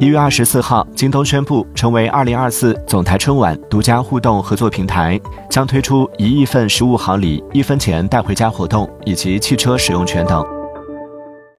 一月二十四号京东宣布成为二零二四总台春晚独家互动合作平台将推出一亿份实物好礼一分钱带回家活动以及汽车使用权等。